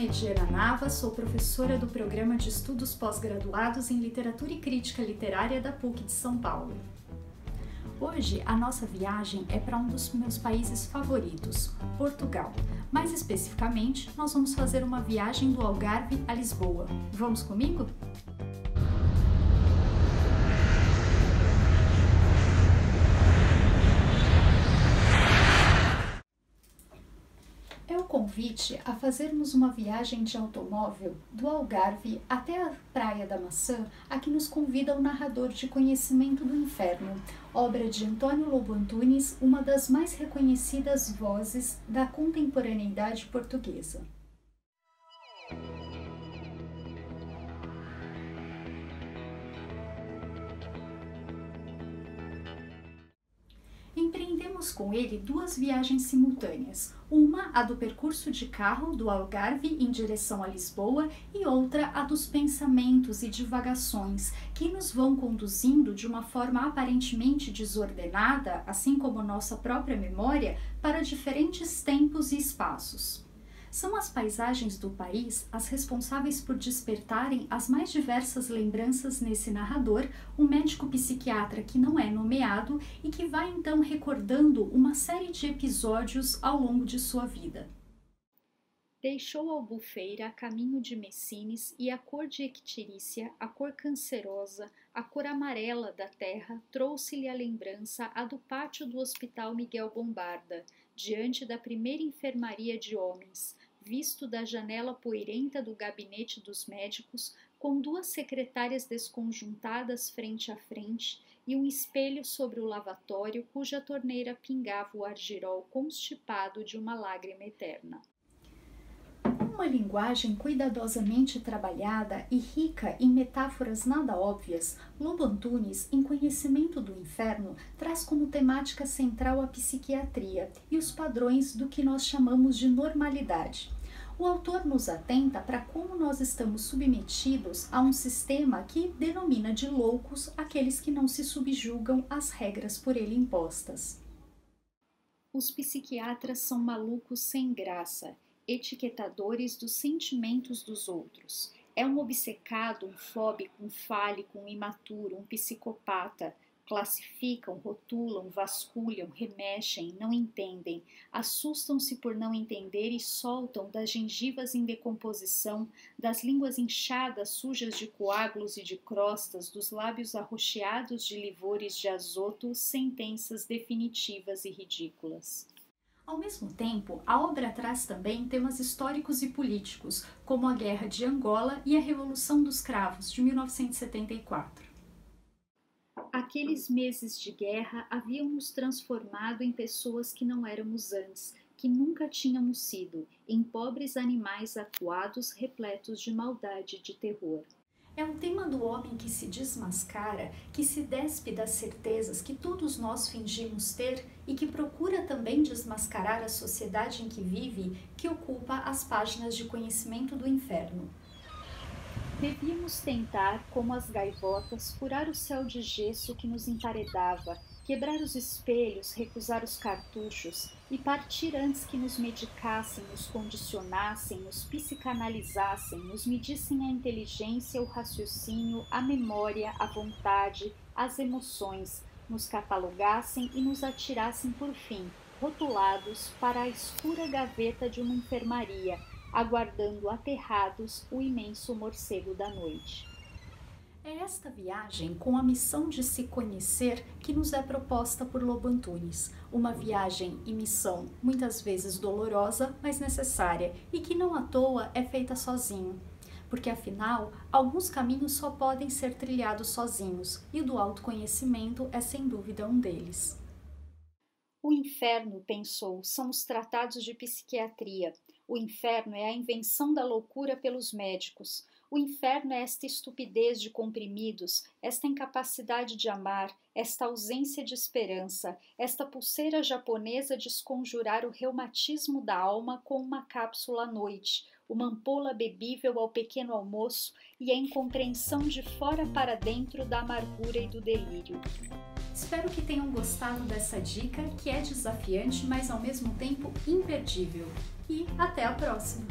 nome é Diana Nava, sou professora do Programa de Estudos Pós-Graduados em Literatura e Crítica Literária da PUC de São Paulo. Hoje a nossa viagem é para um dos meus países favoritos, Portugal. Mais especificamente, nós vamos fazer uma viagem do Algarve a Lisboa. Vamos comigo? Convite a fazermos uma viagem de automóvel do Algarve até a Praia da Maçã, a que nos convida o narrador de Conhecimento do Inferno, obra de Antônio Lobo Antunes, uma das mais reconhecidas vozes da contemporaneidade portuguesa. Empreendemos com ele duas viagens simultâneas, uma a do percurso de carro do Algarve em direção a Lisboa e outra a dos pensamentos e divagações que nos vão conduzindo de uma forma aparentemente desordenada, assim como nossa própria memória, para diferentes tempos e espaços. São as paisagens do país as responsáveis por despertarem as mais diversas lembranças nesse narrador, um médico psiquiatra que não é nomeado e que vai então recordando uma série de episódios ao longo de sua vida. Deixou Albufeira a caminho de Messines e a cor de Ectirícia, a cor cancerosa, a cor amarela da terra, trouxe-lhe a lembrança a do pátio do Hospital Miguel Bombarda, diante da primeira enfermaria de homens, visto da janela poeirenta do gabinete dos médicos, com duas secretárias desconjuntadas frente a frente e um espelho sobre o lavatório cuja torneira pingava o argirol constipado de uma lágrima eterna. Uma linguagem cuidadosamente trabalhada e rica em metáforas nada óbvias, Lobo Antunes, em Conhecimento do Inferno, traz como temática central a psiquiatria e os padrões do que nós chamamos de normalidade. O autor nos atenta para como nós estamos submetidos a um sistema que denomina de loucos aqueles que não se subjugam às regras por ele impostas. Os psiquiatras são malucos sem graça etiquetadores dos sentimentos dos outros. É um obcecado, um fóbico, um fálico, um imaturo, um psicopata. Classificam, rotulam, vasculham, remexem, não entendem, assustam-se por não entender e soltam das gengivas em decomposição, das línguas inchadas, sujas de coágulos e de crostas, dos lábios arroxeados de livores de azoto, sentenças definitivas e ridículas. Ao mesmo tempo, a obra traz também temas históricos e políticos, como a Guerra de Angola e a Revolução dos Cravos, de 1974. Aqueles meses de guerra haviam nos transformado em pessoas que não éramos antes, que nunca tínhamos sido, em pobres animais atuados repletos de maldade e de terror. É um tema do homem que se desmascara, que se despe das certezas que todos nós fingimos ter e que procura também desmascarar a sociedade em que vive, que ocupa as páginas de conhecimento do inferno. Devíamos tentar, como as gaivotas, furar o céu de gesso que nos emparedava quebrar os espelhos, recusar os cartuchos e partir antes que nos medicassem, nos condicionassem, nos psicanalizassem, nos medissem a inteligência, o raciocínio, a memória, a vontade, as emoções, nos catalogassem e nos atirassem por fim, rotulados, para a escura gaveta de uma enfermaria, aguardando aterrados o imenso morcego da noite. É esta viagem com a missão de se conhecer que nos é proposta por Lobo Antunes. Uma viagem e missão muitas vezes dolorosa, mas necessária e que não à toa é feita sozinho. Porque afinal, alguns caminhos só podem ser trilhados sozinhos e o do autoconhecimento é sem dúvida um deles. O inferno, pensou, são os tratados de psiquiatria. O inferno é a invenção da loucura pelos médicos. O inferno é esta estupidez de comprimidos, esta incapacidade de amar, esta ausência de esperança, esta pulseira japonesa de esconjurar o reumatismo da alma com uma cápsula à noite, uma ampola bebível ao pequeno almoço e a incompreensão de fora para dentro da amargura e do delírio. Espero que tenham gostado dessa dica que é desafiante, mas ao mesmo tempo imperdível. E até a próxima!